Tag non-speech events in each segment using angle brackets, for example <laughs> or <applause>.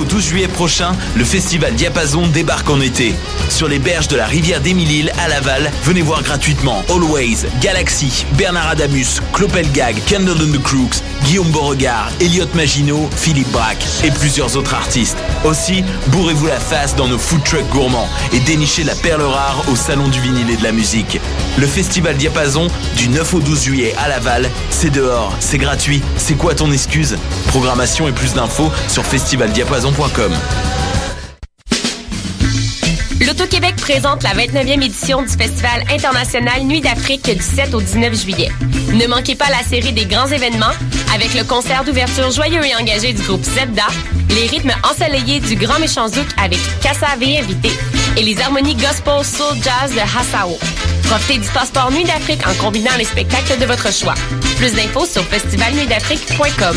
au 12 juillet prochain, le festival Diapason débarque en été. Sur les berges de la rivière d'Émile à Laval, venez voir gratuitement Always, Galaxy, Bernard Adamus, Clopelgag, Candle and the Crooks, Guillaume Beauregard, Elliot Maginot, Philippe Braque et plusieurs autres artistes. Aussi, bourrez-vous la face dans nos food trucks gourmands et dénichez la perle rare au Salon du vinyle et de la musique. Le festival Diapason, du 9 au 12 juillet à Laval, c'est dehors, c'est gratuit, c'est quoi ton excuse? Programmation et plus d'infos sur festivaldiapason.com. L'Auto-Québec présente la 29e édition du Festival international Nuit d'Afrique du 7 au 19 juillet. Ne manquez pas la série des grands événements avec le concert d'ouverture joyeux et engagé du groupe Zebda, les rythmes ensoleillés du Grand Méchant Zouk avec Kassavé invité et les harmonies gospel soul jazz de Hassao. Profitez du passeport Nuit d'Afrique en combinant les spectacles de votre choix. Plus d'infos sur festivalnuitdafrique.com.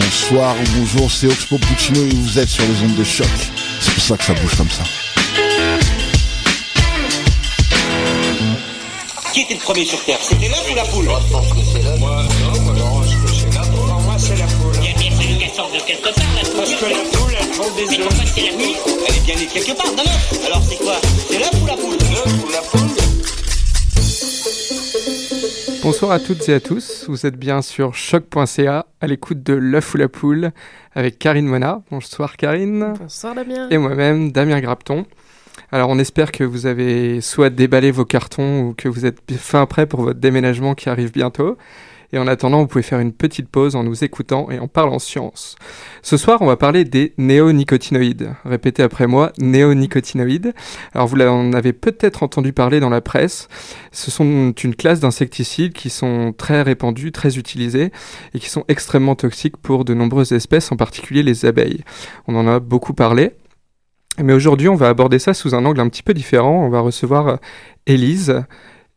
Bonsoir ou bonjour, c'est Oxpo Puccino et vous êtes sur les ondes de choc. C'est pour ça que ça bouge comme ça. Qui était le premier sur Terre? C'était l'œuf ou la poule? Moi, je pense que c'est l'œuf. Moi, non, moi, non, je pense que c'est l'œuf. Pour moi, c'est la poule. Il y a bien fallu qu'elle sorte de quelque part, la poule. Parce que la poule, elle prend des Mais œufs. pourquoi c'est la nuit Elle est bien née quelque part d'un œuf. Alors c'est quoi? C'est l'œuf ou la poule? L'œuf ou la poule Bonsoir à toutes et à tous, vous êtes bien sur choc.ca à l'écoute de l'œuf ou la poule avec Karine Mona. Bonsoir Karine. Bonsoir Damien. Et moi-même Damien Grapton. Alors on espère que vous avez soit déballé vos cartons ou que vous êtes fin prêt pour votre déménagement qui arrive bientôt. Et en attendant, vous pouvez faire une petite pause en nous écoutant et en parlant science. Ce soir, on va parler des néonicotinoïdes. Répétez après moi, néonicotinoïdes. Alors vous en avez peut-être entendu parler dans la presse. Ce sont une classe d'insecticides qui sont très répandus, très utilisés et qui sont extrêmement toxiques pour de nombreuses espèces, en particulier les abeilles. On en a beaucoup parlé. Mais aujourd'hui, on va aborder ça sous un angle un petit peu différent. On va recevoir euh, Élise.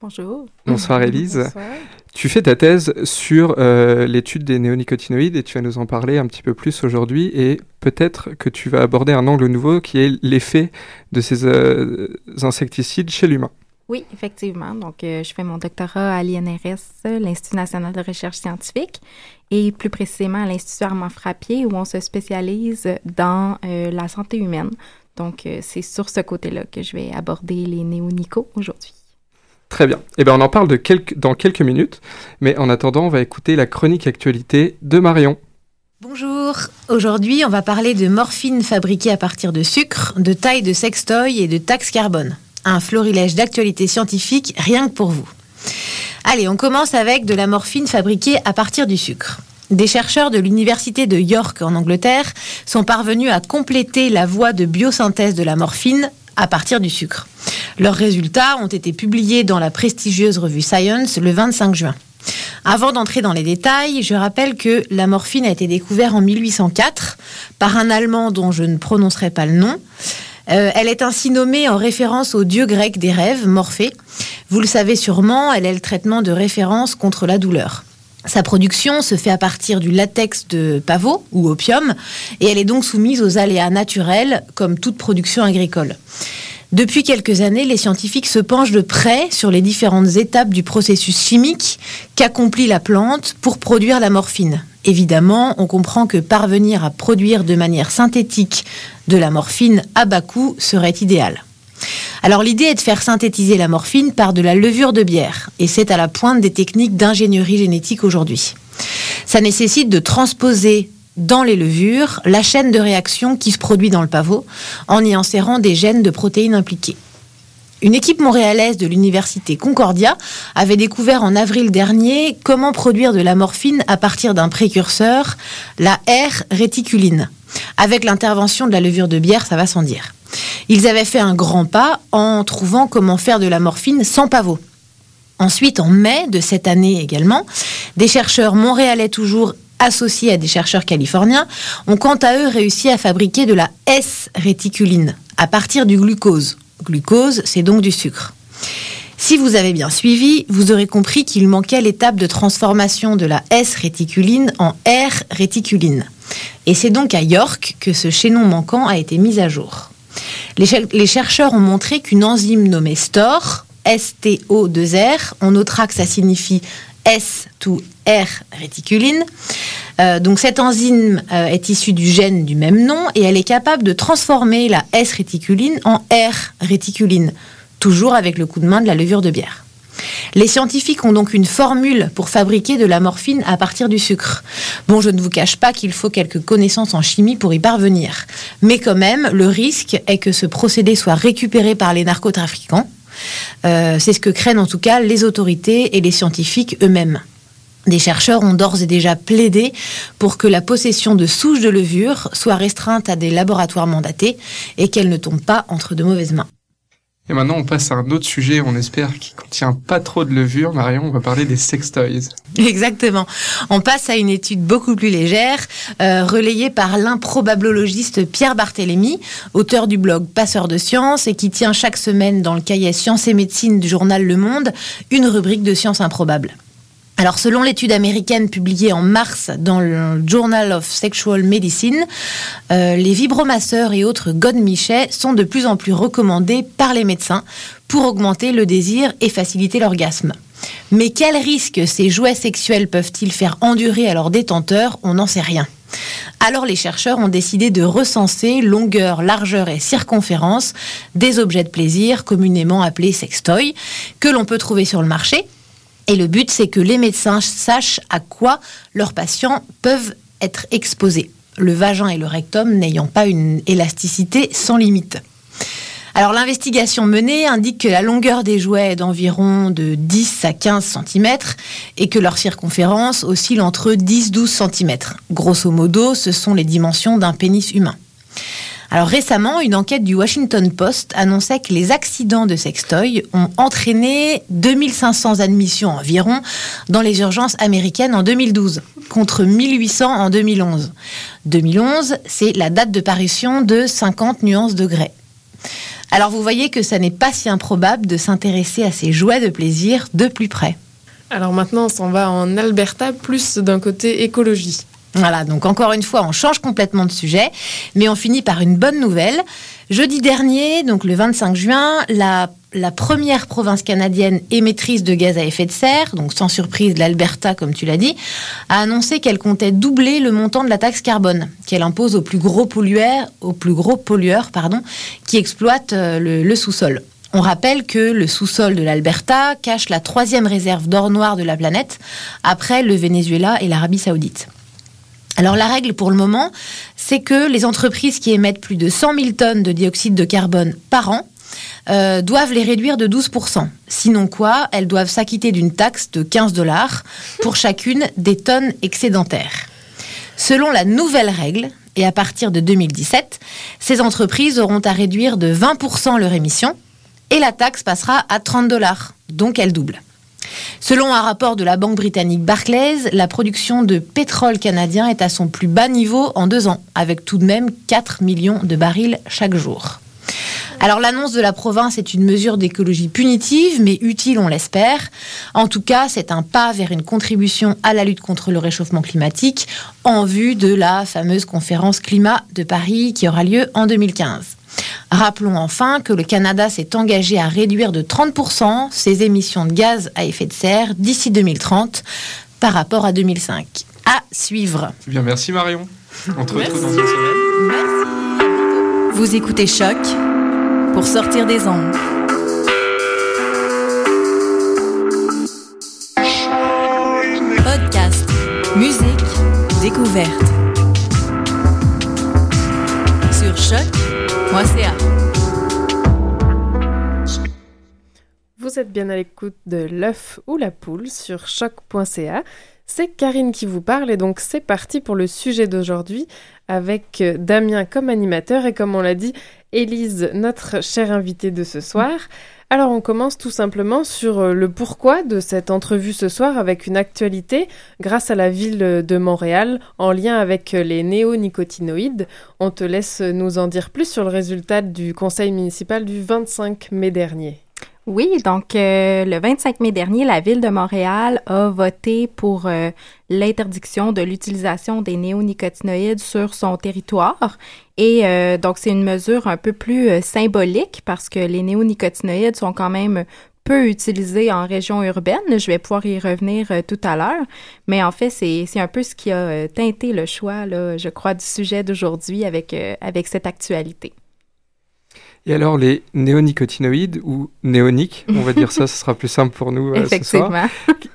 Bonjour. Bonsoir Élise. Bonsoir. Tu fais ta thèse sur euh, l'étude des néonicotinoïdes et tu vas nous en parler un petit peu plus aujourd'hui et peut-être que tu vas aborder un angle nouveau qui est l'effet de ces euh, insecticides chez l'humain. Oui, effectivement. Donc, euh, je fais mon doctorat à l'INRS, l'Institut national de recherche scientifique, et plus précisément à l'Institut Armand Frappier, où on se spécialise dans la santé humaine. Donc, c'est sur ce côté-là que je vais aborder les néonicos aujourd'hui. Très bien. Eh bien, on en parle dans quelques minutes, mais en attendant, on va écouter la chronique actualité de Marion. Bonjour, aujourd'hui on va parler de morphine fabriquée à partir de sucre, de taille de sextoy et de taxe carbone. Un florilège d'actualités scientifiques rien que pour vous. Allez, on commence avec de la morphine fabriquée à partir du sucre. Des chercheurs de l'université de York en Angleterre sont parvenus à compléter la voie de biosynthèse de la morphine à partir du sucre. Leurs résultats ont été publiés dans la prestigieuse revue Science le 25 juin. Avant d'entrer dans les détails, je rappelle que la morphine a été découverte en 1804 par un Allemand dont je ne prononcerai pas le nom. Euh, elle est ainsi nommée en référence au dieu grec des rêves, Morphée. Vous le savez sûrement, elle est le traitement de référence contre la douleur. Sa production se fait à partir du latex de pavot ou opium et elle est donc soumise aux aléas naturels comme toute production agricole. Depuis quelques années, les scientifiques se penchent de près sur les différentes étapes du processus chimique qu'accomplit la plante pour produire la morphine. Évidemment, on comprend que parvenir à produire de manière synthétique de la morphine à bas coût serait idéal. Alors l'idée est de faire synthétiser la morphine par de la levure de bière, et c'est à la pointe des techniques d'ingénierie génétique aujourd'hui. Ça nécessite de transposer dans les levures la chaîne de réaction qui se produit dans le pavot en y insérant des gènes de protéines impliquées. Une équipe montréalaise de l'université Concordia avait découvert en avril dernier comment produire de la morphine à partir d'un précurseur, la R-réticuline. Avec l'intervention de la levure de bière, ça va sans dire. Ils avaient fait un grand pas en trouvant comment faire de la morphine sans pavot. Ensuite, en mai de cette année également, des chercheurs montréalais toujours associés à des chercheurs californiens ont quant à eux réussi à fabriquer de la S-réticuline à partir du glucose. Glucose, c'est donc du sucre. Si vous avez bien suivi, vous aurez compris qu'il manquait l'étape de transformation de la S-réticuline en R-réticuline. Et c'est donc à York que ce chaînon manquant a été mis à jour. Les, chercheurs ont montré qu'une enzyme nommée STOR, S-T-O-2-R, en autraque ça signifie S to R réticuline. Euh, donc cette enzyme euh, est issue du gène du même nom et elle est capable de transformer la S réticuline en R réticuline, toujours avec le coup de main de la levure de bière. Les scientifiques ont donc une formule pour fabriquer de la morphine à partir du sucre. Bon, je ne vous cache pas qu'il faut quelques connaissances en chimie pour y parvenir. Mais quand même, le risque est que ce procédé soit récupéré par les narcotrafiquants. Euh, c'est ce que craignent en tout cas les autorités et les scientifiques eux-mêmes. Des chercheurs ont d'ores et déjà plaidé pour que la possession de souches de levure soit restreinte à des laboratoires mandatés et qu'elle ne tombe pas entre de mauvaises mains. Et maintenant, on passe à un autre sujet, on espère, qui contient pas trop de levure. Marion, on va parler des sextoys. Exactement. On passe à une étude beaucoup plus légère, euh, relayée par l'improbablologiste Pierre Barthélémy, auteur du blog Passeur de sciences et qui tient chaque semaine dans le cahier Sciences et médecine du journal Le Monde une rubrique de sciences improbables. Alors, selon l'étude américaine publiée en mars dans le Journal of Sexual Medicine, euh, les vibromasseurs et autres godemichets sont de plus en plus recommandés par les médecins pour augmenter le désir et faciliter l'orgasme. Mais quels risques ces jouets sexuels peuvent-ils faire endurer à leurs détenteurs? On n'en sait rien. Alors les chercheurs ont décidé de recenser longueur, largeur et circonférence des objets de plaisir communément appelés sextoys que l'on peut trouver sur le marché et le but, c'est que les médecins sachent à quoi leurs patients peuvent être exposés, le vagin et le rectum n'ayant pas une élasticité sans limite. Alors l'investigation menée indique que la longueur des jouets est d'environ de 10 à 15 cm et que leur circonférence oscille entre 10-12 cm. Grosso modo, ce sont les dimensions d'un pénis humain. Alors récemment, une enquête du Washington Post annonçait que les accidents de sextoy ont entraîné 2500 admissions environ dans les urgences américaines en 2012, contre 1800 en 2011. 2011, c'est la date de parution de 50 nuances de grès. Alors vous voyez que ça n'est pas si improbable de s'intéresser à ces jouets de plaisir de plus près. Alors maintenant, on s'en va en Alberta, plus d'un côté écologie. Voilà, donc encore une fois, on change complètement de sujet, mais on finit par une bonne nouvelle. Jeudi dernier, donc le 25 juin, la, première province canadienne émettrice de gaz à effet de serre, donc sans surprise l'Alberta comme tu l'as dit, a annoncé qu'elle comptait doubler le montant de la taxe carbone qu'elle impose aux plus gros pollueurs, aux plus gros pollueurs qui exploitent euh, le sous-sol. On rappelle que le sous-sol de l'Alberta cache la troisième réserve d'or noir de la planète, après le Venezuela et l'Arabie saoudite. Alors la règle pour le moment, c'est que les entreprises qui émettent plus de 100 000 tonnes de dioxyde de carbone par an euh, doivent les réduire de 12%. Sinon quoi, elles doivent s'acquitter d'une taxe de 15 dollars pour chacune des tonnes excédentaires. Selon la nouvelle règle, et à partir de 2017, ces entreprises auront à réduire de 20% leur émission et la taxe passera à 30 dollars, donc elle double. Selon un rapport de la banque britannique Barclays, la production de pétrole canadien est à son plus bas niveau en deux ans, avec tout de même 4 millions de barils chaque jour. Alors l'annonce de la province est une mesure d'écologie punitive, mais utile, on l'espère. En tout cas, c'est un pas vers une contribution à la lutte contre le réchauffement climatique en vue de la fameuse conférence climat de Paris qui aura lieu en 2015. Rappelons enfin que le Canada s'est engagé à réduire de 30% ses émissions de gaz à effet de serre d'ici 2030 par rapport à 2005. À suivre. Eh bien, merci Marion. On te retrouve dans une semaine. Merci. Vous écoutez Choc pour sortir des ondes. Podcast, musique, découverte. Vous êtes bien à l'écoute de l'œuf ou la poule sur choc.ca. C'est Karine qui vous parle et donc c'est parti pour le sujet d'aujourd'hui avec euh, Damien comme animateur et comme on l'a dit, Élise, notre chère invitée de ce soir. Alors on commence tout simplement sur euh, le pourquoi de cette entrevue ce soir avec une actualité grâce à la ville de Montréal en lien avec euh, les néonicotinoïdes. On te laisse nous en dire plus sur le résultat du conseil municipal du 25 mai dernier. Oui, donc euh, le 25 mai dernier, la ville de Montréal a voté pour euh, l'interdiction de l'utilisation des néonicotinoïdes sur son territoire. Et euh, donc c'est une mesure un peu plus symbolique parce que les néonicotinoïdes sont quand même peu utilisés en région urbaine. Je vais pouvoir y revenir tout à l'heure. Mais en fait, c'est un peu ce qui a teinté le choix, là, je crois, du sujet d'aujourd'hui avec, avec cette actualité. Et alors, les néonicotinoïdes ou néoniques, on va dire ça, ce sera plus simple pour nous <laughs> euh, ce soir.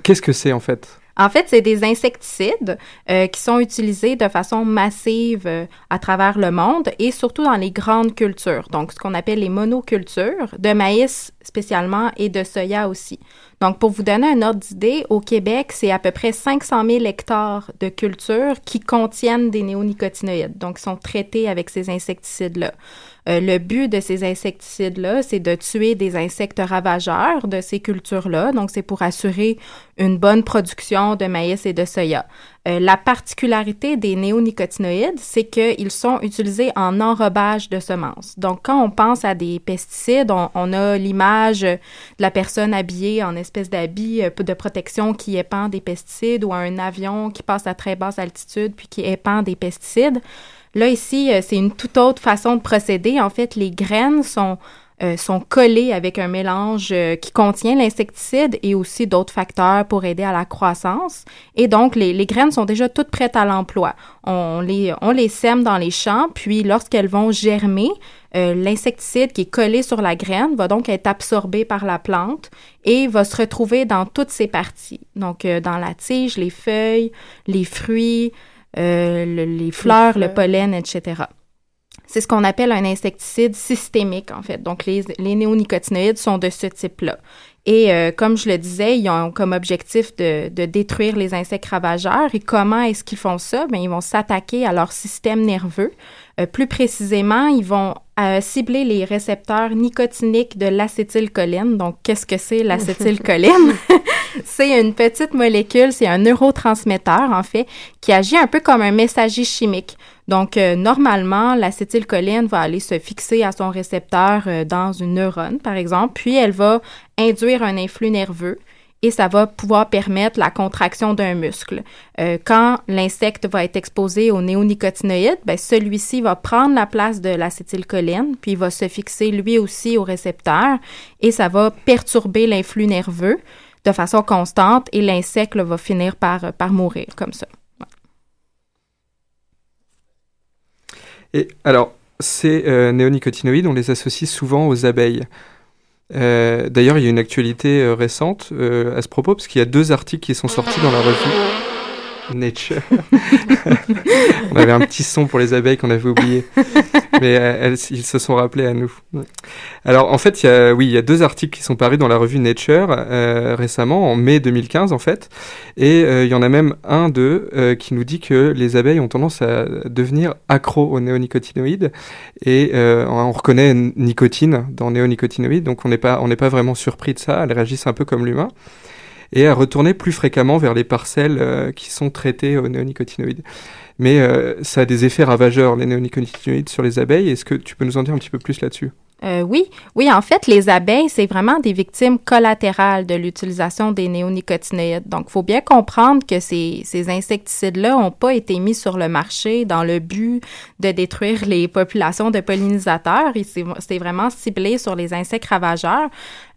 Qu'est-ce que c'est en fait? En fait, c'est des insecticides euh, qui sont utilisés de façon massive euh, à travers le monde et surtout dans les grandes cultures, donc ce qu'on appelle les monocultures, de maïs spécialement et de soya aussi. Donc, pour vous donner un ordre d'idée, au Québec, c'est à peu près 500 000 hectares de cultures qui contiennent des néonicotinoïdes, donc sont traités avec ces insecticides-là. Euh, le but de ces insecticides-là, c'est de tuer des insectes ravageurs de ces cultures-là. Donc, c'est pour assurer une bonne production de maïs et de soya. Euh, la particularité des néonicotinoïdes, c'est qu'ils sont utilisés en enrobage de semences. Donc, quand on pense à des pesticides, on, a l'image de la personne habillée en espèce d'habit euh, de protection qui épand des pesticides ou un avion qui passe à très basse altitude puis qui épand des pesticides. Là, ici, euh, c'est une toute autre façon de procéder. En fait, les graines sont, euh, sont collées avec un mélange euh, qui contient l'insecticide et aussi d'autres facteurs pour aider à la croissance. Et donc, les, les graines sont déjà toutes prêtes à l'emploi. On les, on les sème dans les champs, puis lorsqu'elles vont germer, l'insecticide qui est collé sur la graine va donc être absorbé par la plante et va se retrouver dans toutes ses parties. Donc, dans la tige, les feuilles, les fruits, euh, les, fleurs, le pollen, etc. C'est ce qu'on appelle un insecticide systémique, en fait. Donc, les, les néonicotinoïdes sont de ce type-là. Et euh, comme je le disais, ils ont comme objectif de, de détruire les insectes ravageurs. Et comment est-ce qu'ils font ça? Bien, ils vont s'attaquer à leur système nerveux. Euh, plus précisément, ils vont cibler les récepteurs nicotiniques de l'acétylcholine. Donc, qu'est-ce que c'est l'acétylcholine? <laughs> <laughs> c'est une petite molécule, c'est un neurotransmetteur, en fait, qui agit un peu comme un messager chimique. Donc, euh, normalement, l'acétylcholine va aller se fixer à son récepteur euh, dans une neurone, par exemple, puis elle va induire un influx nerveux et ça va pouvoir permettre la contraction d'un muscle. Euh, quand l'insecte va être exposé aux néonicotinoïdes, ben, celui-ci va prendre la place de l'acétylcholine, puis il va se fixer lui aussi au récepteur et ça va perturber l'influx nerveux de façon constante et l'insecte va finir par, par mourir comme ça. Et alors, ces euh, néonicotinoïdes, on les associe souvent aux abeilles. Euh, d'ailleurs, il y a une actualité euh, récente à ce propos, parce qu'il y a deux articles qui sont sortis dans la revue. Nature. <laughs> on avait un petit son pour les abeilles qu'on avait oublié, mais euh, elles, se sont rappelés à nous. Alors en fait, y a, oui, il y a deux articles qui sont parus dans la revue Nature euh, récemment, en mai 2015 en fait, et euh, il y en a même un d'eux qui nous dit que les abeilles ont tendance à devenir accros aux néonicotinoïdes, et on reconnaît nicotine dans néonicotinoïdes, donc on n'est pas, on n'est pas vraiment surpris de ça. Elles réagissent un peu comme l'humain et à retourner plus fréquemment vers les parcelles euh, qui sont traitées aux néonicotinoïdes. Mais euh, ça a des effets ravageurs, les néonicotinoïdes, sur les abeilles. Est-ce que tu peux nous en dire un petit peu plus là-dessus? Euh, oui, oui, en fait, les abeilles, c'est vraiment des victimes collatérales de l'utilisation des néonicotinoïdes. Donc, il faut bien comprendre que ces, ces insecticides-là n'ont pas été mis sur le marché dans le but de détruire les populations de pollinisateurs. C'est vraiment ciblé sur les insectes ravageurs.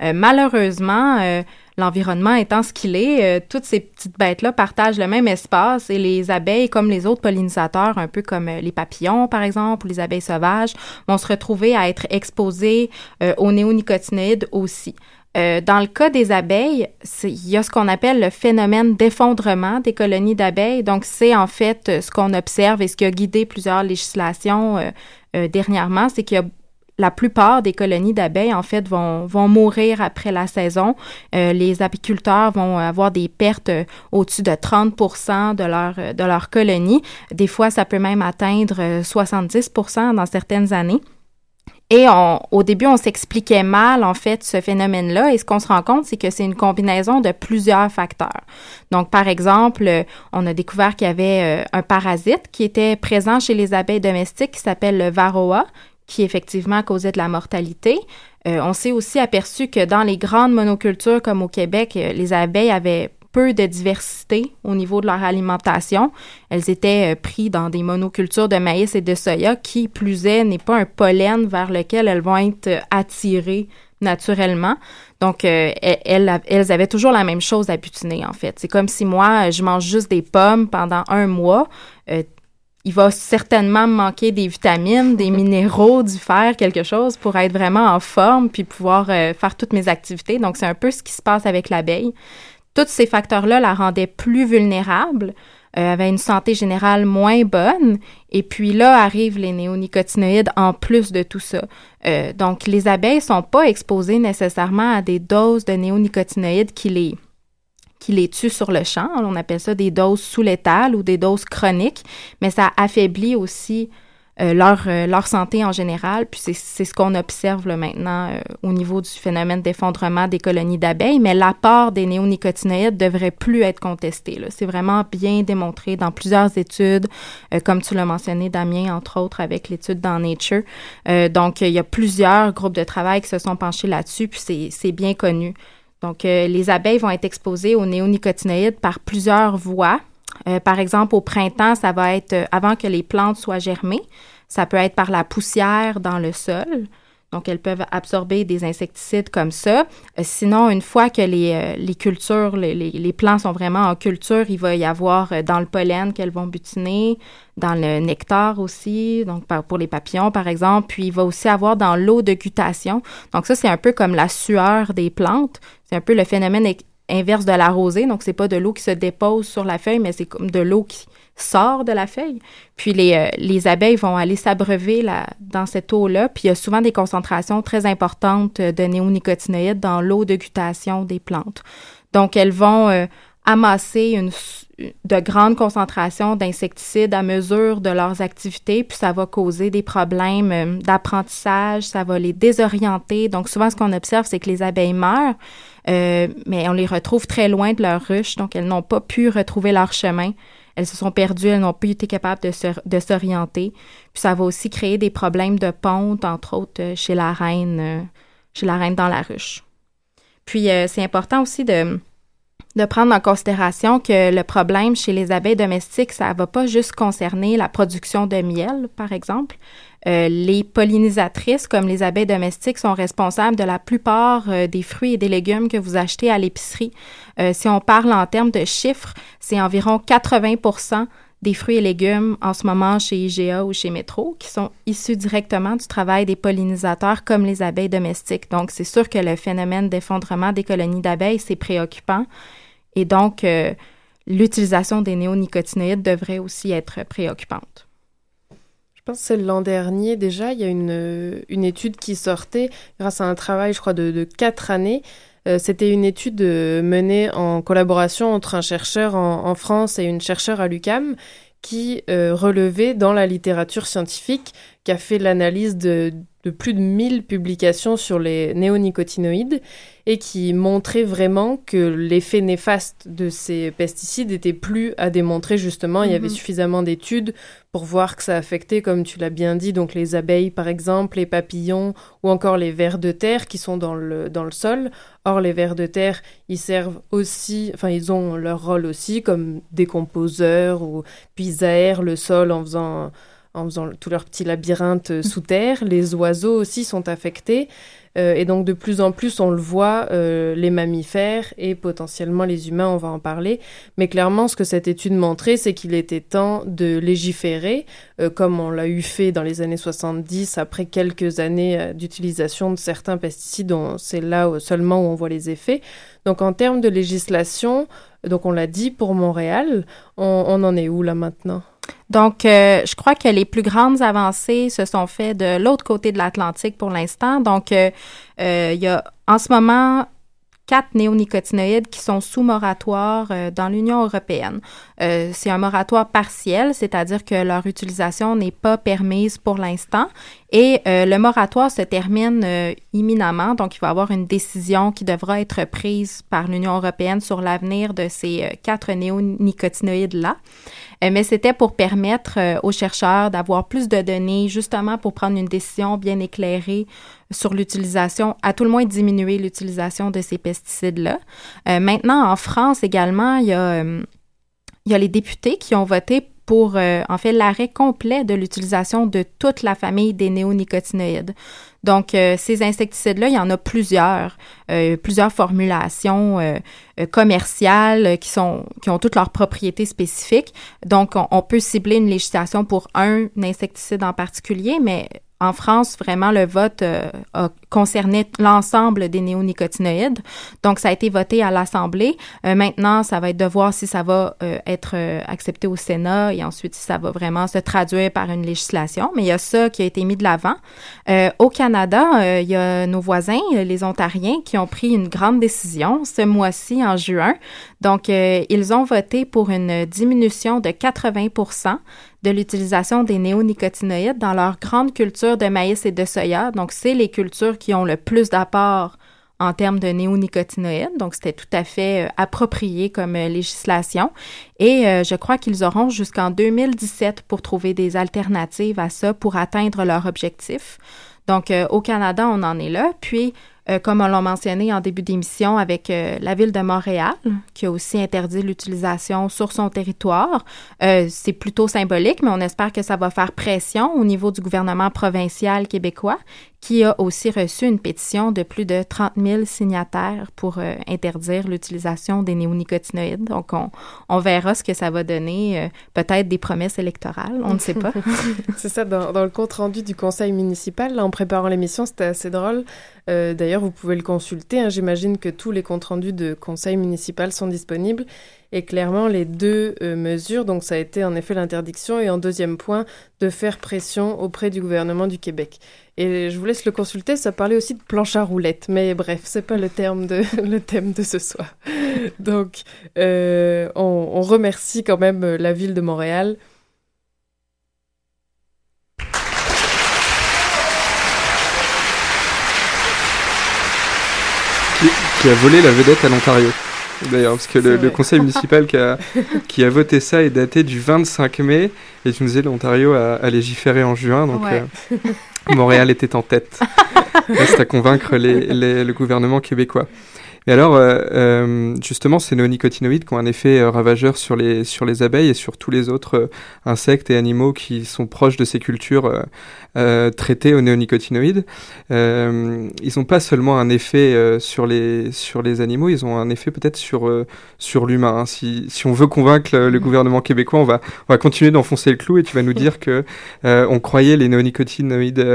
Euh, malheureusement, euh, l'environnement étant ce qu'il est, euh, toutes ces petites bêtes-là partagent le même espace et les abeilles, comme les autres pollinisateurs, un peu comme euh, les papillons par exemple ou les abeilles sauvages, vont se retrouver à être exposées euh, aux néonicotinoïdes aussi. Dans le cas des abeilles, il y a ce qu'on appelle le phénomène d'effondrement des colonies d'abeilles. Donc, c'est en fait ce qu'on observe et ce qui a guidé plusieurs législations dernièrement, c'est qu'il y a la plupart des colonies d'abeilles, en fait, vont, vont mourir après la saison. Euh, les apiculteurs vont avoir des pertes au-dessus de 30 de leur, de leur colonie. Des fois, ça peut même atteindre 70% dans certaines années. Et au début, on s'expliquait mal, en fait, ce phénomène-là. Et ce qu'on se rend compte, c'est que c'est une combinaison de plusieurs facteurs. Donc, par exemple, on a découvert qu'il y avait euh, un parasite qui était présent chez les abeilles domestiques qui s'appelle le varroa, qui effectivement causait de la mortalité. Euh, on s'est aussi aperçu que dans les grandes monocultures comme au Québec, euh, les abeilles avaient peu de diversité au niveau de leur alimentation. Elles étaient euh, prises dans des monocultures de maïs et de soya qui, plus est, n'est pas un pollen vers lequel elles vont être euh, attirées naturellement. Donc, elles, elles, avaient toujours la même chose à butiner, en fait. C'est comme si moi, je mange juste des pommes pendant un mois. Il va certainement me manquer des vitamines, des minéraux, du fer, quelque chose pour être vraiment en forme puis pouvoir faire toutes mes activités. Donc, c'est un peu ce qui se passe avec l'abeille. Tous ces facteurs-là la rendaient plus vulnérable, euh, avait une santé générale moins bonne. Et puis là arrivent les néonicotinoïdes en plus de tout ça. Euh, donc, les abeilles sont pas exposées nécessairement à des doses de néonicotinoïdes qui les qui les tuent sur le champ. On appelle ça des doses sous-létales ou des doses chroniques, mais ça affaiblit aussi euh, leur, euh, leur santé en général. Puis c'est ce qu'on observe maintenant euh, au niveau du phénomène d'effondrement des colonies d'abeilles, mais l'apport des néonicotinoïdes devrait plus être contesté. C'est vraiment bien démontré dans plusieurs études, comme tu l'as mentionné, Damien, entre autres, avec l'étude dans Nature. donc, il y a plusieurs groupes de travail qui se sont penchés là-dessus, puis c'est bien connu. Donc, les abeilles vont être exposées aux néonicotinoïdes par plusieurs voies. Euh, par exemple, au printemps, ça va être euh, avant que les plantes soient germées. Ça peut être par la poussière dans le sol. Donc, elles peuvent absorber des insecticides comme ça. Euh, sinon, une fois que les, les cultures, les, les, plants sont vraiment en culture, il va y avoir dans le pollen qu'elles vont butiner, dans le nectar aussi, donc pour les papillons, par exemple. Puis, il va aussi avoir dans l'eau de cutation. Donc, ça, c'est un peu comme la sueur des plantes. C'est un peu le phénomène inverse de la rosée. Donc, c'est pas de l'eau qui se dépose sur la feuille, mais c'est comme de l'eau qui sort de la feuille. Puis les, euh, les abeilles vont aller s'abreuver dans cette eau-là. Puis il y a souvent des concentrations très importantes de néonicotinoïdes dans l'eau de guttation des plantes. Donc, elles vont euh, amasser une, de grandes concentrations d'insecticides à mesure de leurs activités, puis ça va causer des problèmes euh, d'apprentissage, ça va les désorienter. Donc souvent, ce qu'on observe, c'est que les abeilles meurent, euh, mais on les retrouve très loin de leur ruche, donc elles n'ont pas pu retrouver leur chemin. Elles se sont perdues, elles n'ont pas été capables de, s'orienter. Puis ça va aussi créer des problèmes de ponte, entre autres euh, chez la reine, chez la reine dans la ruche. Puis c'est important aussi de de prendre en considération que le problème chez les abeilles domestiques, ça ne va pas juste concerner la production de miel, par exemple. Euh, les pollinisatrices, comme les abeilles domestiques, sont responsables de la plupart euh, des fruits et des légumes que vous achetez à l'épicerie. Euh, si on parle en termes de chiffres, c'est environ 80% des fruits et légumes en ce moment chez IGA ou chez Metro qui sont issus directement du travail des pollinisateurs comme les abeilles domestiques. Donc, c'est sûr que le phénomène d'effondrement des colonies d'abeilles, c'est préoccupant. Et donc, euh, l'utilisation des néonicotinoïdes devrait aussi être préoccupante. C'est l'an dernier déjà, il y a une, une, étude qui sortait grâce à un travail, je crois, de, quatre années. Euh, c'était une étude euh, menée en collaboration entre un chercheur en, France et une chercheure à l'UCAM qui relevait dans la littérature scientifique, qui a fait l'analyse de, de plus de 1000 publications sur les néonicotinoïdes et qui montrait vraiment que l'effet néfaste de ces pesticides était plus à démontrer justement. Il y avait mhm. suffisamment d'études pour voir que ça affectait, comme tu l'as bien dit, donc les abeilles par exemple, les papillons ou encore les vers de terre qui sont dans le, dans le sol. Or, les vers de terre, ils servent aussi, enfin, ils ont leur rôle aussi comme décomposeurs ou puis ils aèrent le sol en faisant en faisant tout leur petit labyrinthe sous terre. Les oiseaux aussi sont affectés. Euh, et donc de plus en plus, on le voit, euh, les mammifères et potentiellement les humains, on va en parler. Mais clairement, ce que cette étude montrait, c'est qu'il était temps de légiférer, euh, comme on l'a eu fait dans les années 70, après quelques années d'utilisation de certains pesticides. C'est là seulement où on voit les effets. Donc en termes de législation, donc on l'a dit pour Montréal, on, on en est où là maintenant? Donc, euh, je crois que les plus grandes avancées se sont faites de l'autre côté de l'Atlantique pour l'instant. Donc, euh, euh, il y a en ce moment quatre néonicotinoïdes qui sont sous moratoire dans l'Union européenne. c'est un moratoire partiel, c'est-à-dire que leur utilisation n'est pas permise pour l'instant. Et le moratoire se termine imminemment, donc il va y avoir une décision qui devra être prise par l'Union européenne sur l'avenir de ces quatre néonicotinoïdes-là. Euh, mais c'était pour permettre euh, aux chercheurs d'avoir plus de données, justement pour prendre une décision bien éclairée sur l'utilisation, à tout le moins diminuer l'utilisation de ces pesticides-là. Euh, maintenant, en France également, il y a, il y a les députés qui ont voté pour, en fait, l'arrêt complet de l'utilisation de toute la famille des néonicotinoïdes. Donc, euh, ces insecticides-là, il y en a plusieurs, euh, plusieurs formulations euh, commerciales qui sont qui ont toutes leurs propriétés spécifiques. Donc, on, peut cibler une législation pour un insecticide en particulier, mais en France, vraiment, le vote euh, a concerné l'ensemble des néonicotinoïdes. Donc, ça a été voté à l'Assemblée. Euh, maintenant, ça va être de voir si ça va euh, être accepté au Sénat et ensuite si ça va vraiment se traduire par une législation. Mais il y a ça qui a été mis de l'avant. au Canada, il y a nos voisins, les Ontariens, qui ont pris une grande décision ce mois-ci, en juin. Donc, ils ont voté pour une diminution de 80 de l'utilisation des néonicotinoïdes dans leur grande culture de maïs et de soya. Donc, c'est les cultures qui ont le plus d'apport en termes de néonicotinoïdes. Donc, c'était tout à fait euh, approprié comme euh, législation. Et euh, je crois qu'ils auront jusqu'en 2017 pour trouver des alternatives à ça pour atteindre leur objectif. Donc, au Canada, on en est là. Puis, comme on l'a mentionné en début d'émission avec la ville de Montréal, qui a aussi interdit l'utilisation sur son territoire. c'est plutôt symbolique, mais on espère que ça va faire pression au niveau du gouvernement provincial québécois qui a aussi reçu une pétition de plus de 30 000 signataires pour euh, interdire l'utilisation des néonicotinoïdes. Donc, on, on, verra ce que ça va donner, euh, peut-être des promesses électorales, on ne sait pas. <laughs> C'est ça, dans, dans, le compte-rendu du conseil municipal, là, en préparant l'émission, c'était assez drôle. Euh, d'ailleurs, vous pouvez le consulter. Hein. J'imagine que tous les comptes rendus de conseil municipal sont disponibles. Et clairement, les deux euh, mesures, donc ça a été en effet l'interdiction et en deuxième point, de faire pression auprès du gouvernement du Québec. Et je vous laisse le consulter, ça parlait aussi de planche à roulettes, mais bref, c'est pas le <laughs> thème de ce soir. Donc, euh, on, on remercie quand même la ville de Montréal qui a volé la vedette à l'Ontario. D'ailleurs, parce que le, conseil municipal qui a, <laughs> qui a voté ça est daté du 25 mai, et tu nous disais l'Ontario a, légiféré en juin, donc euh, Montréal était en tête. <laughs> Reste à convaincre les, le gouvernement québécois. Et alors, euh, euh, justement, ces néonicotinoïdes qui ont un effet euh, ravageur sur les, sur les abeilles et sur tous les autres insectes et animaux qui sont proches de ces cultures traitées aux néonicotinoïdes, ils n'ont pas seulement un effet sur, les, sur les animaux, ils ont un effet peut-être sur, sur l'humain. Hein. Si, si on veut convaincre le, le, gouvernement québécois, on va, on va continuer d'enfoncer le clou et tu vas nous dire que on croyait les néonicotinoïdes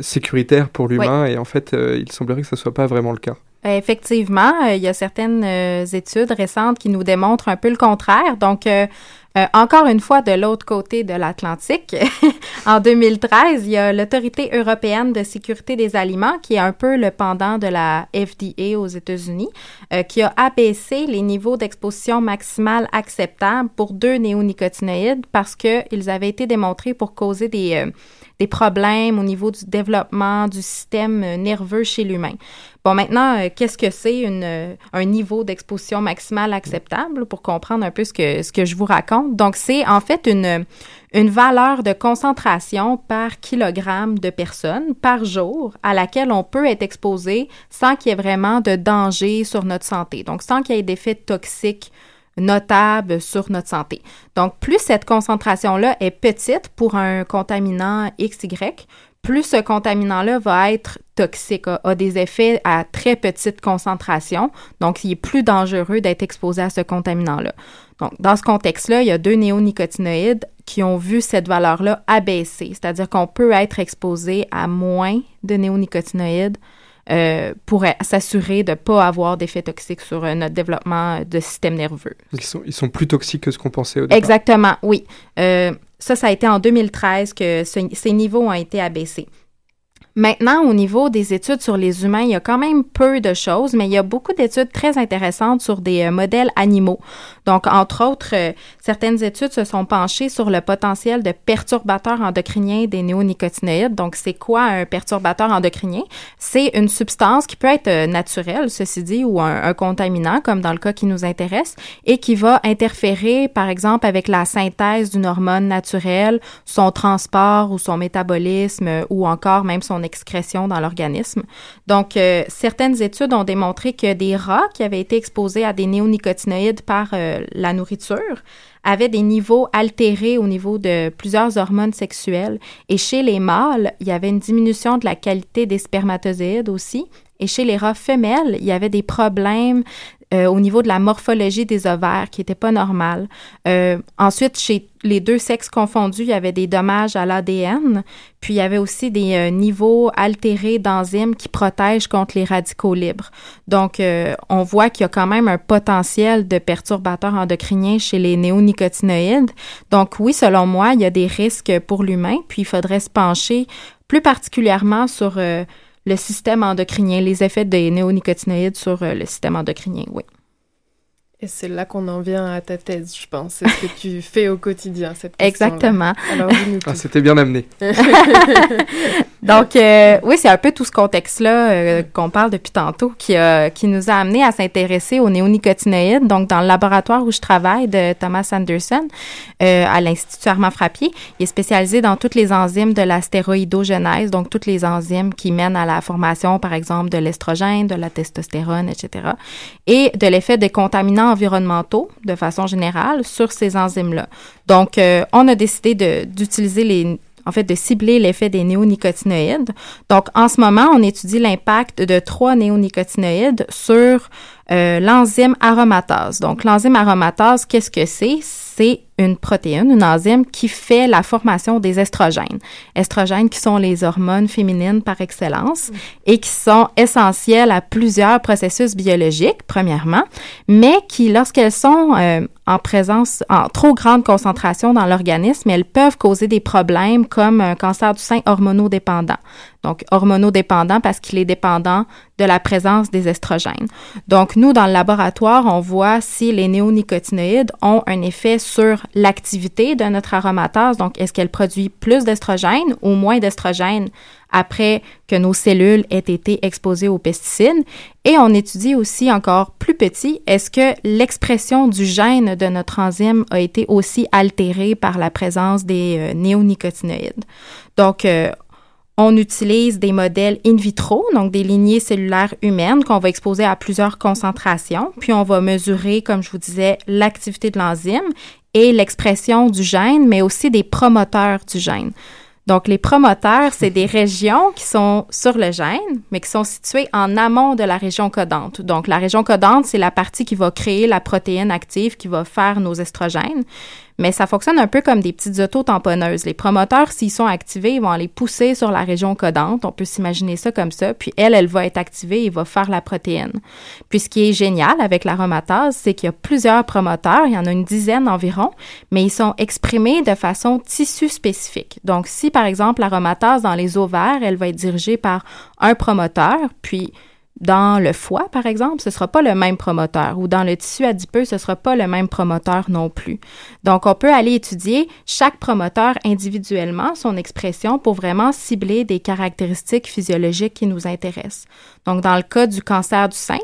sécuritaires pour l'humain et en fait, il semblerait que ce soit pas vraiment le cas. Euh, effectivement, euh, il y a certaines euh, études récentes qui nous démontrent un peu le contraire. Donc, encore une fois, de l'autre côté de l'Atlantique, <laughs> en 2013, il y a l'Autorité européenne de sécurité des aliments, qui est un peu le pendant de la FDA aux États-Unis, qui a abaissé les niveaux d'exposition maximale acceptables pour deux néonicotinoïdes parce qu'ils avaient été démontrés pour causer des des problèmes au niveau du développement du système nerveux chez l'humain. Bon, maintenant, euh, qu'est-ce que c'est euh, un niveau d'exposition maximale acceptable pour comprendre un peu ce que, ce que je vous raconte? Donc, c'est en fait une, une valeur de concentration par kilogramme de personnes par jour à laquelle on peut être exposé sans qu'il y ait vraiment de danger sur notre santé. Donc, sans qu'il y ait d'effets toxiques notable sur notre santé. Donc, plus cette concentration-là est petite pour un contaminant XY, plus ce contaminant-là va être toxique, a, des effets à très petite concentration, donc il est plus dangereux d'être exposé à ce contaminant-là. Donc, dans ce contexte-là, il y a deux néonicotinoïdes qui ont vu cette valeur-là abaisser, c'est-à-dire qu'on peut être exposé à moins de néonicotinoïdes euh, pour s'assurer de ne pas avoir d'effets toxiques sur euh, notre développement de système nerveux. Ils sont, ils sont plus toxiques que ce qu'on pensait au départ. Exactement, oui. Euh, ça, ça a été en 2013 que ce, ces niveaux ont été abaissés. Maintenant, au niveau des études sur les humains, il y a quand même peu de choses, mais il y a beaucoup d'études très intéressantes sur des euh, modèles animaux. Donc, entre autres, euh, certaines études se sont penchées sur le potentiel de perturbateurs endocriniens des néonicotinoïdes. Donc, c'est quoi un perturbateur endocrinien? C'est une substance qui peut être euh, naturelle, ceci dit, ou un, un, contaminant, comme dans le cas qui nous intéresse, et qui va interférer, par exemple, avec la synthèse d'une hormone naturelle, son transport ou son métabolisme, ou encore même son excrétion dans l'organisme. Donc, euh, certaines études ont démontré que des rats qui avaient été exposés à des néonicotinoïdes par euh, la nourriture avaient des niveaux altérés au niveau de plusieurs hormones sexuelles. Et chez les mâles, il y avait une diminution de la qualité des spermatozoïdes aussi. Et chez les rats femelles, il y avait des problèmes euh, au niveau de la morphologie des ovaires qui n'était pas normal. Euh, ensuite, chez les deux sexes confondus, il y avait des dommages à l'ADN, puis il y avait aussi des euh, niveaux altérés d'enzymes qui protègent contre les radicaux libres. Donc, on voit qu'il y a quand même un potentiel de perturbateurs endocriniens chez les néonicotinoïdes. Donc, oui, selon moi, il y a des risques pour l'humain, puis il faudrait se pencher plus particulièrement sur le système endocrinien, les effets des néonicotinoïdes sur euh, le système endocrinien, oui. Et c'est là qu'on en vient à ta thèse, je pense. C'est ce que tu <laughs> fais au quotidien, cette Exactement. Alors, ah, c'était bien amené. <laughs> Donc, euh, oui, c'est un peu tout ce contexte-là euh, qu'on parle depuis tantôt qui, a, qui nous a amené à s'intéresser aux néonicotinoïdes. Donc, dans le laboratoire où je travaille de Thomas Anderson euh, à l'Institut Armand Frappier, il est spécialisé dans toutes les enzymes de la stéroïdogenèse, donc toutes les enzymes qui mènent à la formation, par exemple, de l'estrogène, de la testostérone, etc. Et de l'effet des contaminants environnementaux, de façon générale, sur ces enzymes-là. Donc, euh, on a décidé d'utiliser les en fait, de cibler l'effet des néonicotinoïdes. Donc, en ce moment, on étudie l'impact de trois néonicotinoïdes sur euh, l'enzyme aromatase. Donc, l'enzyme aromatase, qu'est-ce que c'est? C'est une protéine, une enzyme qui fait la formation des estrogènes. Estrogènes qui sont les hormones féminines par excellence et qui sont essentielles à plusieurs processus biologiques, premièrement, mais qui, lorsqu'elles sont euh, en présence, en trop grande concentration dans l'organisme, elles peuvent causer des problèmes comme un cancer du sein hormonodépendant. Donc, hormonodépendant parce qu'il est dépendant de la présence des estrogènes. Donc, nous, dans le laboratoire, on voit si les néonicotinoïdes ont un effet sur l'activité de notre aromatase. Donc, est-ce qu'elle produit plus d'estrogènes ou moins d'estrogènes après que nos cellules aient été exposées aux pesticides? Et on étudie aussi encore plus petit, est-ce que l'expression du gène de notre enzyme a été aussi altérée par la présence des euh, néonicotinoïdes? Donc, euh, on utilise des modèles in vitro, donc des lignées cellulaires humaines qu'on va exposer à plusieurs concentrations, puis on va mesurer, comme je vous disais, l'activité de l'enzyme et l'expression du gène, mais aussi des promoteurs du gène. Donc, les promoteurs, c'est des régions qui sont sur le gène, mais qui sont situées en amont de la région codante. Donc, la région codante, c'est la partie qui va créer la protéine active qui va faire nos estrogènes mais ça fonctionne un peu comme des petites autotamponneuses. Les promoteurs, s'ils sont activés, ils vont aller pousser sur la région codante. On peut s'imaginer ça comme ça. Puis elle, elle va être activée et va faire la protéine. Puis ce qui est génial avec l'aromatase, c'est qu'il y a plusieurs promoteurs. Il y en a une dizaine environ, mais ils sont exprimés de façon tissu spécifique. Donc, si par exemple l'aromatase dans les ovaires, elle va être dirigée par un promoteur, puis dans le foie, par exemple, ce ne sera pas le même promoteur ou dans le tissu adipeux, ce ne sera pas le même promoteur non plus. Donc, on peut aller étudier chaque promoteur individuellement, son expression, pour vraiment cibler des caractéristiques physiologiques qui nous intéressent. Donc, dans le cas du cancer du sein,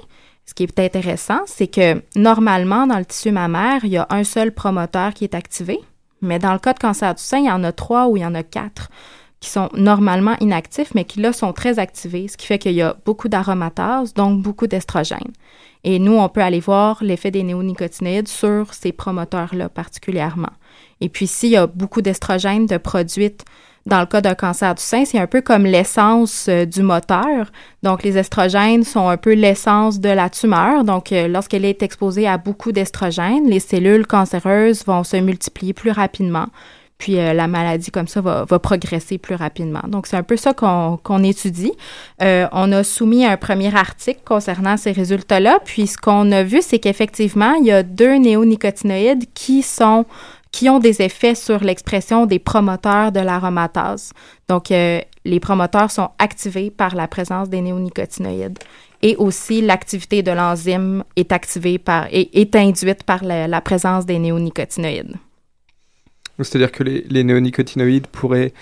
ce qui est intéressant, c'est que normalement, dans le tissu mammaire, il y a un seul promoteur qui est activé, mais dans le cas de cancer du sein, il y en a trois ou il y en a quatre. Qui sont normalement inactifs, mais qui là sont très activés, ce qui fait qu'il y a beaucoup d'aromatase, donc beaucoup d'estrogène. Et nous, on peut aller voir l'effet des néonicotinoïdes sur ces promoteurs-là particulièrement. Et puis, s'il y a beaucoup d'estrogène de produite dans le cas d'un cancer du sein, c'est un peu comme l'essence euh, du moteur. Donc, les estrogènes sont un peu l'essence de la tumeur. Donc, euh, lorsqu'elle est exposée à beaucoup d'estrogènes, les cellules cancéreuses vont se multiplier plus rapidement. Puis euh, la maladie comme ça va, progresser plus rapidement. Donc c'est un peu ça qu'on étudie. Euh, on a soumis un premier article concernant ces résultats-là. Puis ce qu'on a vu, c'est qu'effectivement, il y a deux néonicotinoïdes qui sont qui ont des effets sur l'expression des promoteurs de l'aromatase. Donc, euh, les promoteurs sont activés par la présence des néonicotinoïdes. Et aussi, l'activité de l'enzyme est activée par, est, est induite par la présence des néonicotinoïdes. C'est-à-dire que les, les, néonicotinoïdes pourraient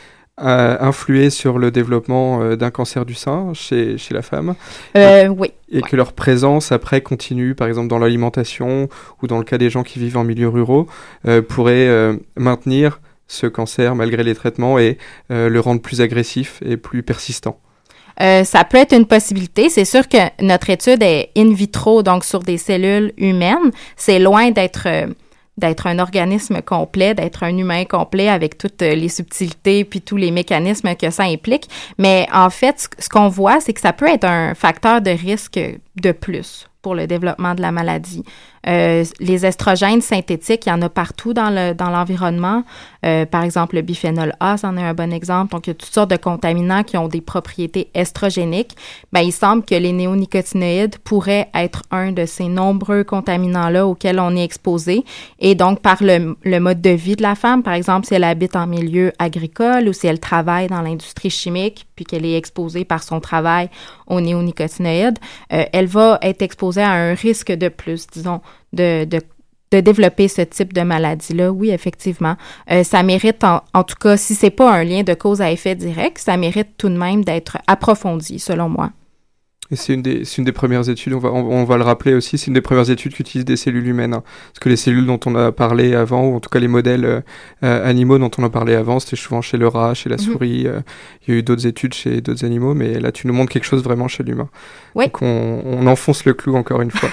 euh, influer sur le développement euh, d'un cancer du sein chez, chez la femme. Euh, oui. Et que leur présence après continue, par exemple dans l'alimentation ou dans le cas des gens qui vivent en milieu ruraux, pourrait maintenir ce cancer malgré les traitements et le rendre plus agressif et plus persistant. Euh, ça peut être une possibilité. C'est sûr que notre étude est in vitro, donc sur des cellules humaines. C'est loin d'être d'être un organisme complet, d'être un humain complet avec toutes les subtilités puis tous les mécanismes que ça implique. Mais en fait, ce qu'on voit, c'est que ça peut être un facteur de risque de plus pour le développement de la maladie. Euh, les estrogènes synthétiques, il y en a partout dans le dans l'environnement. Euh, par exemple, le biphénol A, c'en est un bon exemple. Donc, il y a toutes sortes de contaminants qui ont des propriétés estrogéniques. Ben, il semble que les néonicotinoïdes pourraient être un de ces nombreux contaminants-là auxquels on est exposé. Et donc, par le, le mode de vie de la femme, par exemple, si elle habite en milieu agricole ou si elle travaille dans l'industrie chimique, puis qu'elle est exposée par son travail aux néonicotinoïdes, euh, elle va être exposée à un risque de plus, disons, de, de, de développer ce type de maladie-là. Oui, effectivement. Euh, ça mérite, en, en, tout cas, si c'est pas un lien de cause à effet direct, ça mérite tout de même d'être approfondi, selon moi. Et c'est une, des, une des premières études, on va, on, on va le rappeler aussi, c'est une des premières études qui utilisent des cellules humaines. Hein. Parce que les cellules dont on a parlé avant, ou en tout cas les modèles euh, animaux dont on a parlé avant, c'était souvent chez le rat, chez la souris. Mm -hmm. euh, il y a eu d'autres études chez d'autres animaux, mais là tu nous montres quelque chose vraiment chez l'humain. Oui. Donc on, on, enfonce le clou encore une fois.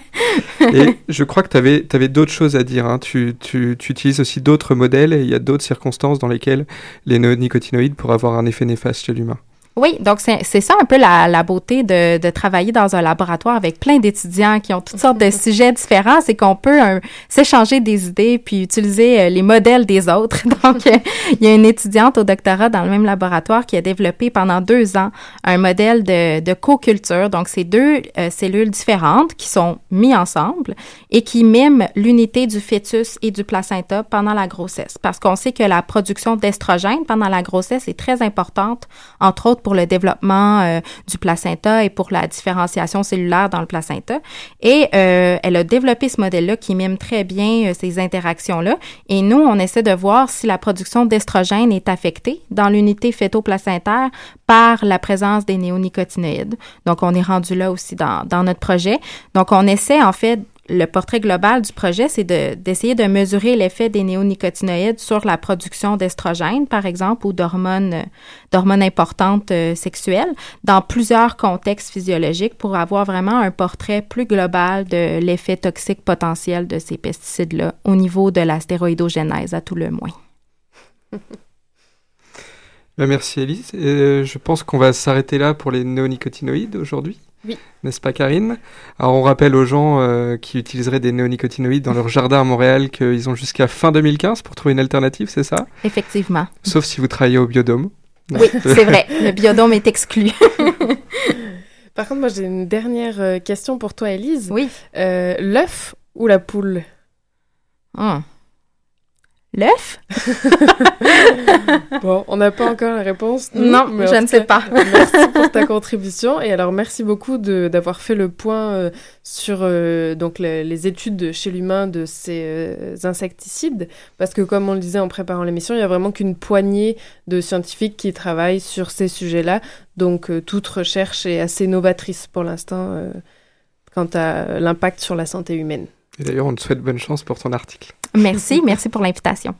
<laughs> et je crois que tu avais, avais d'autres choses à dire. Hein. Tu, tu, tu, utilises aussi d'autres modèles et il y a d'autres circonstances dans lesquelles les néonicotinoïdes pourraient avoir un effet néfaste chez l'humain. Oui, donc c'est ça un peu la, la beauté de, de, travailler dans un laboratoire avec plein d'étudiants qui ont toutes sortes de <laughs> sujets différents, c'est qu'on peut euh, s'échanger des idées puis utiliser euh, les modèles des autres. <laughs> Donc, euh, il y a une étudiante au doctorat dans le même laboratoire qui a développé pendant deux ans un modèle de, de co-culture. Donc, c'est deux cellules différentes qui sont mises ensemble et qui miment l'unité du fœtus et du placenta pendant la grossesse. Parce qu'on sait que la production d'estrogène pendant la grossesse est très importante, entre autres pour le développement euh, du placenta et pour la différenciation cellulaire dans le placenta. Et euh, elle a développé ce modèle-là qui mime très bien euh, ces interactions-là. Et nous, on essaie de voir si la production d'estrogène est affectée dans l'unité fœto-placentaire par la présence des néonicotinoïdes. Donc, on est rendu là aussi dans, dans notre projet. Donc, on essaie en fait le portrait global du projet, c'est d'essayer de, mesurer l'effet des néonicotinoïdes sur la production d'estrogènes, par exemple, ou d'hormones importantes euh, sexuelles dans plusieurs contextes physiologiques pour avoir vraiment un portrait plus global de l'effet toxique potentiel de ces pesticides-là au niveau de la stéroïdogénèse, à tout le moins. Merci Elise. Euh, je pense qu'on va s'arrêter là pour les néonicotinoïdes aujourd'hui. Oui. N'est-ce pas, Karine? Alors, on rappelle aux gens euh, qui utiliseraient des néonicotinoïdes dans leur jardin à Montréal qu'ils ont jusqu'à fin 2015 pour trouver une alternative, c'est ça? Effectivement. Sauf si vous travaillez au biodôme. Oui, <laughs> c'est vrai. Le biodôme est exclu. <laughs> <laughs> Par contre, moi, j'ai une dernière question pour toi, Elise. Oui. Euh, L'œuf ou la poule? Oh. L'œuf? <laughs> Bon, on n'a pas encore la réponse. Nous, non, je ne sais pas. <laughs> merci pour ta contribution. Et alors, merci beaucoup d'avoir fait le point euh, sur euh, donc le, les études chez l'humain de ces euh, insecticides. Parce que, comme on le disait en préparant l'émission, il n'y a vraiment qu'une poignée de scientifiques qui travaillent sur ces sujets-là. Donc, euh, toute recherche est assez novatrice pour l'instant euh, quant à l'impact sur la santé humaine. Et d'ailleurs, on te souhaite bonne chance pour ton article. Merci, <laughs> merci pour l'invitation.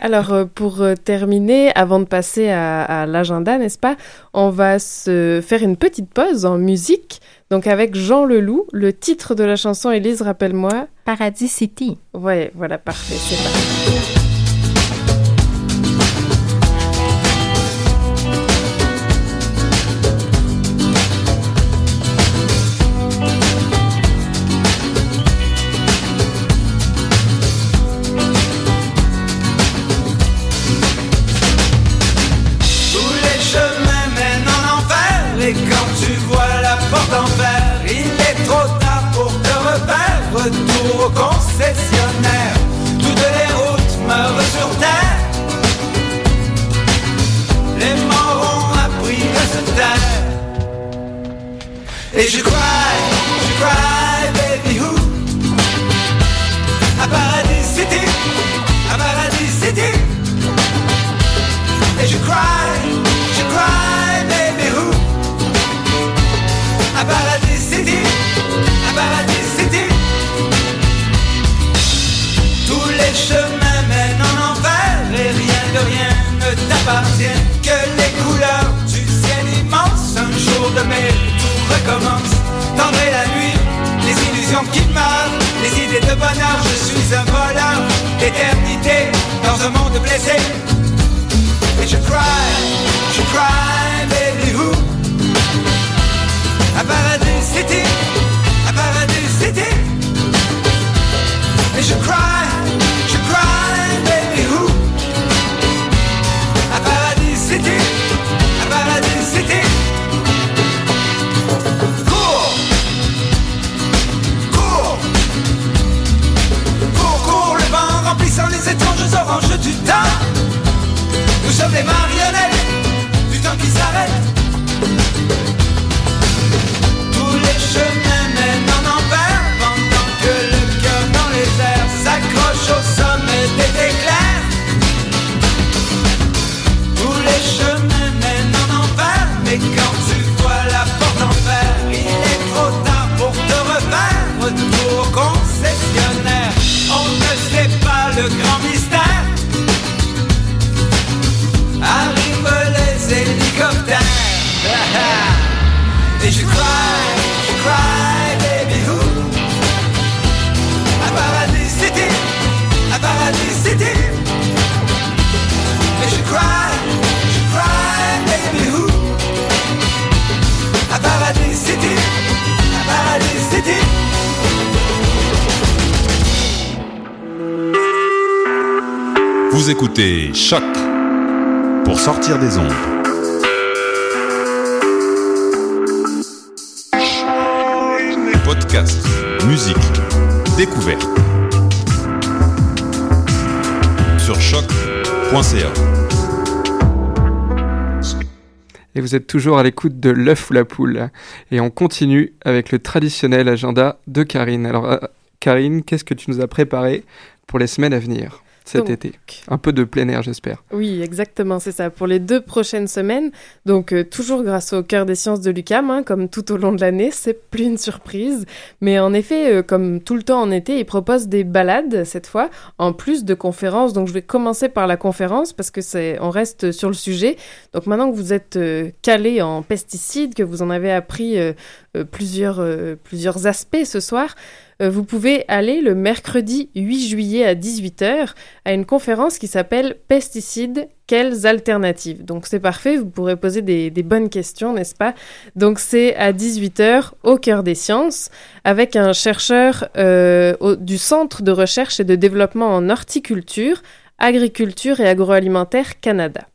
Alors, euh, pour euh, terminer, avant de passer à, à l'agenda, n'est-ce pas, on va se faire une petite pause en musique. Donc, avec Jean Leloup, le titre de la chanson, Élise, rappelle-moi. Paradis City. Ouais, voilà, parfait, c'est parti. Et je cry, je cry, baby who? À Paradis City, à Paradis City. Et je cry, je cry, baby who? À Paradis City, à Paradis City. Tous les chemins mènent en enfer Et rien de rien ne t'appartient recommence Tendrez la nuit, les illusions qui meurent Les idées de bonheur, je suis un voleur. D'éternité, dans un monde blessé. Et je cry, je cry, baby who? À Paradis City, à Paradis City Et je cry, sommes les marionnettes du temps qui s'arrête. Vous écoutez Choc pour sortir des ondes. Podcast, musique, découverte. Sur choc.ca. Et vous êtes toujours à l'écoute de l'œuf ou la poule. Et on continue avec le traditionnel agenda de Karine. Alors, euh, Karine, qu'est-ce que tu nous as préparé pour les semaines à venir? Cet Donc. été Un peu de plein air, j'espère. Oui, exactement, c'est ça. Pour les deux prochaines semaines, donc euh, toujours grâce au cœur des sciences de l'UCAM, hein, comme tout au long de l'année, c'est plus une surprise. Mais en effet, euh, comme tout le temps en été, ils proposent des balades cette fois, en plus de conférences. Donc je vais commencer par la conférence parce que c'est, on reste sur le sujet. Donc maintenant que vous êtes euh, calé en pesticides, que vous en avez appris plusieurs, plusieurs aspects ce soir, vous pouvez aller le mercredi 8 juillet à 18h à une conférence qui s'appelle Pesticides, quelles alternatives? Donc c'est parfait, vous pourrez poser des, bonnes questions, n'est-ce pas? Donc c'est à 18h au cœur des sciences avec un chercheur euh, du Centre de recherche et de développement en horticulture, agriculture et agroalimentaire Canada.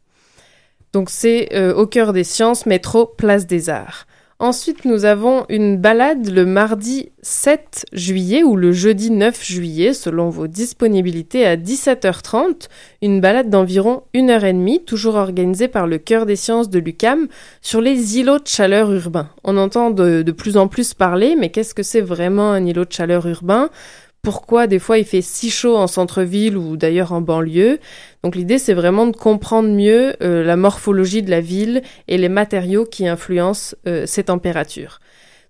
Donc c'est euh, au cœur des sciences, métro Place des Arts. Ensuite, nous avons une balade le mardi 7 juillet ou le jeudi 9 juillet, selon vos disponibilités, à 17h30. Une balade d'environ une heure et demie, toujours organisée par le Cœur des sciences de l'UCAM, sur les îlots de chaleur urbains. On entend de plus en plus parler, mais qu'est-ce que c'est vraiment un îlot de chaleur urbain? Pourquoi des fois il fait si chaud en centre-ville ou d'ailleurs en banlieue. Donc l'idée c'est vraiment de comprendre mieux euh, la morphologie de la ville et les matériaux qui influencent euh, ces températures.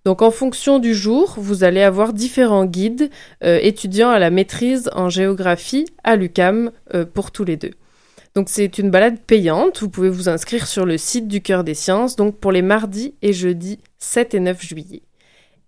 Donc en fonction du jour, vous allez avoir différents guides euh, étudiants à la maîtrise en géographie à l'UCAM pour tous les deux. Donc c'est une balade payante, vous pouvez vous inscrire sur le site du Cœur des Sciences, donc pour les mardis et jeudis 7 et 9 juillet.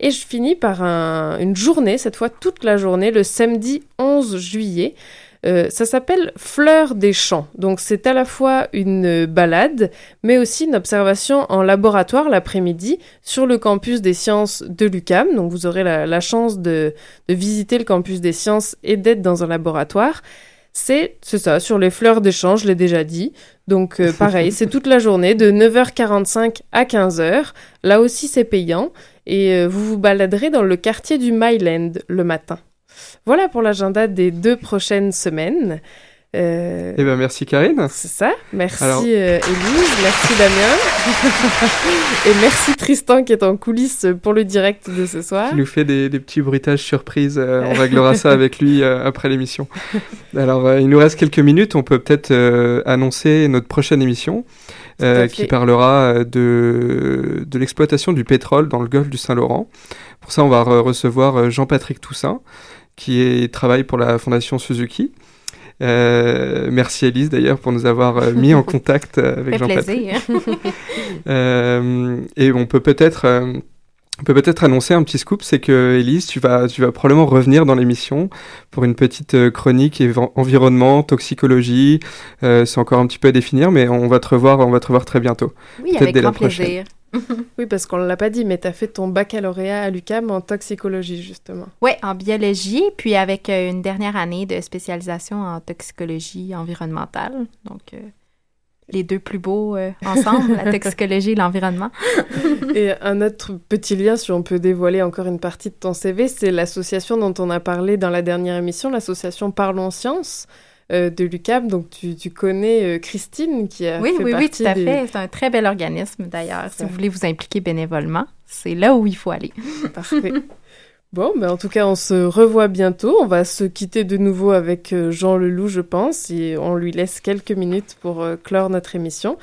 Et je finis par un- une journée, cette fois toute la journée, le samedi 11 juillet. Euh, ça s'appelle Fleur des champs. Donc c'est à la fois une balade, mais aussi une observation en laboratoire l'après-midi sur le campus des sciences de l'UCAM. Donc vous aurez la, la chance de, de visiter le campus des sciences et d'être dans un laboratoire. C'est c'est ça, sur les fleurs des champs, je l'ai déjà dit. Donc euh, <laughs> pareil, c'est toute la journée de 9h45 à 15h. Là aussi c'est payant et euh, vous vous baladerez dans le quartier du Myland le matin. Voilà pour l'agenda des deux prochaines semaines. Euh, Eh ben merci Karine. c'est ça. Merci Alors- euh, Élise, merci Damien. <laughs> et merci Tristan qui est en coulisses pour le direct de ce soir. qui nous fait des, des petits bruitages surprises. euh, on réglera ça avec lui après l'émission. Alors, il nous reste quelques minutes. On peut peut-être annoncer notre prochaine émission euh, qui parlera euh, de, de l'exploitation du pétrole dans le golfe du Saint-Laurent. Pour ça, on va re- recevoir euh, Jean-Patrick Toussaint, qui est, travaille pour la Fondation Suzuki. Euh, merci Elise d'ailleurs pour nous avoir mis en <laughs> contact avec Jean-Patrick. <laughs> et on peut peut-être on peut peut-être annoncer un petit scoop, c'est que Elise, tu vas, tu vas probablement revenir dans l'émission pour une petite euh, chronique environnement, toxicologie. Euh, c'est encore un petit peu à définir, mais on va te revoir, on va te revoir très bientôt. Oui, Peut-être avec dès la grand prochaine. plaisir. <laughs> Oui, parce qu'on ne l'a pas dit, mais tu as fait ton baccalauréat à l'UCAM en toxicologie, justement. Oui, en biologie, puis avec euh, une dernière année de spécialisation en toxicologie environnementale. Donc, euh, les deux plus beaux euh, ensemble, la toxicologie et l'environnement. <laughs> Et un autre petit lien, si on peut dévoiler encore une partie de ton CV, c'est l'association dont on a parlé dans la dernière émission, l'association Parlons Science euh, de l'UCAM. Donc, tu, tu connais euh, Christine qui a Oui, fait oui, oui, partie tout à des- fait. C'est un très bel organisme, d'ailleurs. Si vous voulez vous impliquer bénévolement, c'est là où il faut aller. Parfait. Bon, mais en tout cas, on se revoit bientôt. On va se quitter de nouveau avec euh, Jean Leloup, je pense, et on lui laisse quelques minutes pour euh, clore notre émission.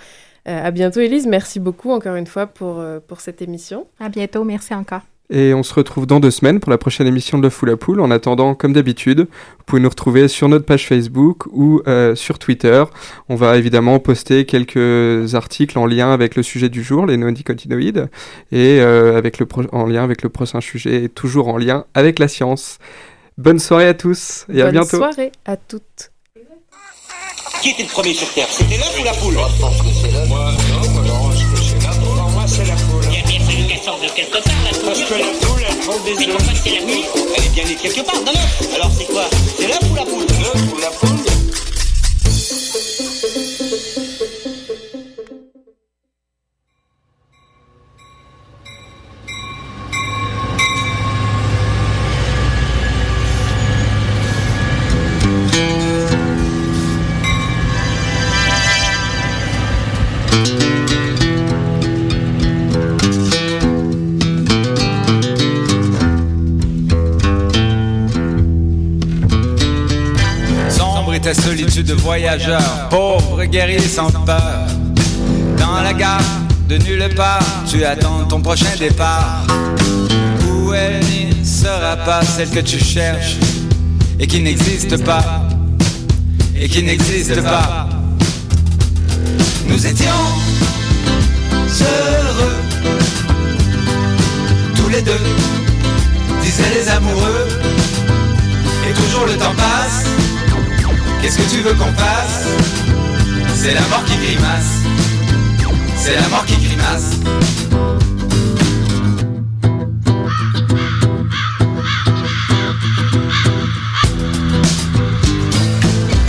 Euh, à bientôt, Élise. Merci beaucoup encore une fois pour, pour cette émission. À bientôt. Merci encore. Et on se retrouve dans deux semaines pour la prochaine émission de Le Fou la Poule. En attendant, comme d'habitude, vous pouvez nous retrouver sur notre page Facebook ou euh, sur Twitter. On va évidemment poster quelques articles en lien avec le sujet du jour, les néonicotinoïdes, et euh, avec le pro- en lien avec le prochain sujet, et toujours en lien avec la science. Bonne soirée à tous et à Bonne bientôt. soirée à toutes. Qui était le premier sur Terre? C'était l'œuf ou la poule Moi, non, moi, non, je sorte de quelque part, la Parce poule. que la poule, elle prend des Mais œufs. pourquoi c'est la poule? Elle est bien née quelque part, dans l'œuf. Alors c'est quoi? C'est l'œuf ou la poule? L'œuf ou la poule Est ta solitude de voyageur, pauvre guerrier sans peur. Dans la gare de nulle part, tu attends ton prochain départ. Où elle ne sera pas celle que tu cherches et qui n'existe pas. Et qui n'existe pas. Nous étions heureux, tous les deux, disaient les amoureux. Et toujours le temps passe. Qu'est-ce que tu veux qu'on fasse? C'est la mort qui grimace. C'est la mort qui grimace.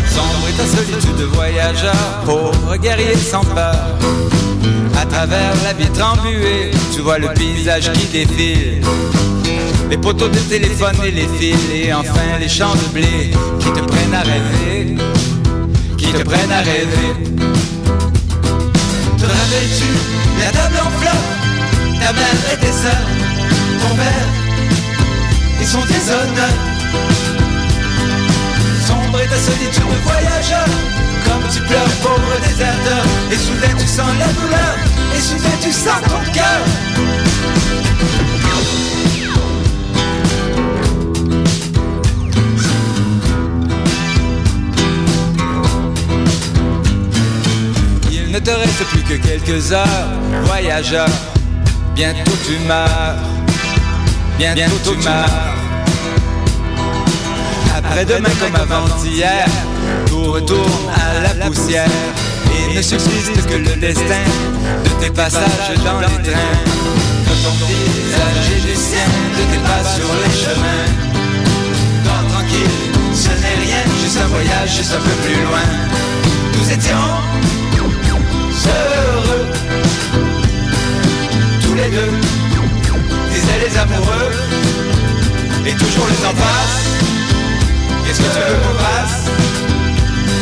Sombre est ta solitude de voyageur, pauvre guerrier sans peur. Travers la vitre embuée, tu vois le paysage qui défile. Les poteaux de téléphone et les fils, et enfin les champs de blé qui te prennent à rêver, qui te prennent à rêver. Te rappelles-tu la table en fleurs, ta mère et tes sœurs, ton père et son déshonneur? Sombre est ta solitude de voyageur, comme tu pleures pauvre déserteur, et soudain tu sens la douleur, et soudain tu sens ton cœur. Il ne te reste plus que quelques heures, voyageur. Bientôt tu meurs, bientôt, tu meurs. Après-demain comme avant-hier, tout retourne à la poussière. Ne subsiste que le destin de tes passages dans les trains. De ton visage et du sien, de tes pas sur les chemins. Dors tranquille, ce n'est rien, juste un voyage, juste un peu plus loin. Nous étions heureux, tous les deux, disaient les amoureux, et toujours les face. Qu'est-ce que tu veux qu'on fasse?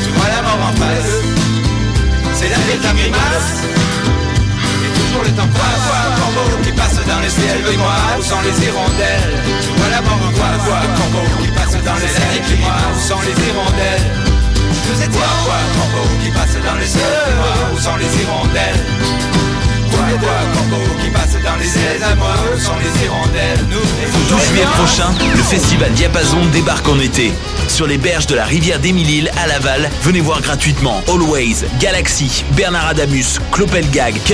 Tu vois la mort en face Vie ta grimace Et toujours le temps quoi quoi Corbeau qui passe dans les ciels de moi Où sont les hirondelles. Tu vois la mort quoi quoi Corbeau qui passe dans les ciels de moi Où sont les hirondelles. Nous étions quoi Corbeau qui passe dans les ciels de moi Où sont les hirondelles. Quoi quoi Corbeau qui passe dans les ciels de moi Où sont les hirondelles. Nous 12 juillet prochain, le festival Diapason débarque en été. Sur les berges de la rivière d'Émile à Laval, venez voir gratuitement Always, Galaxy, Bernard Adamus, Clopelgag,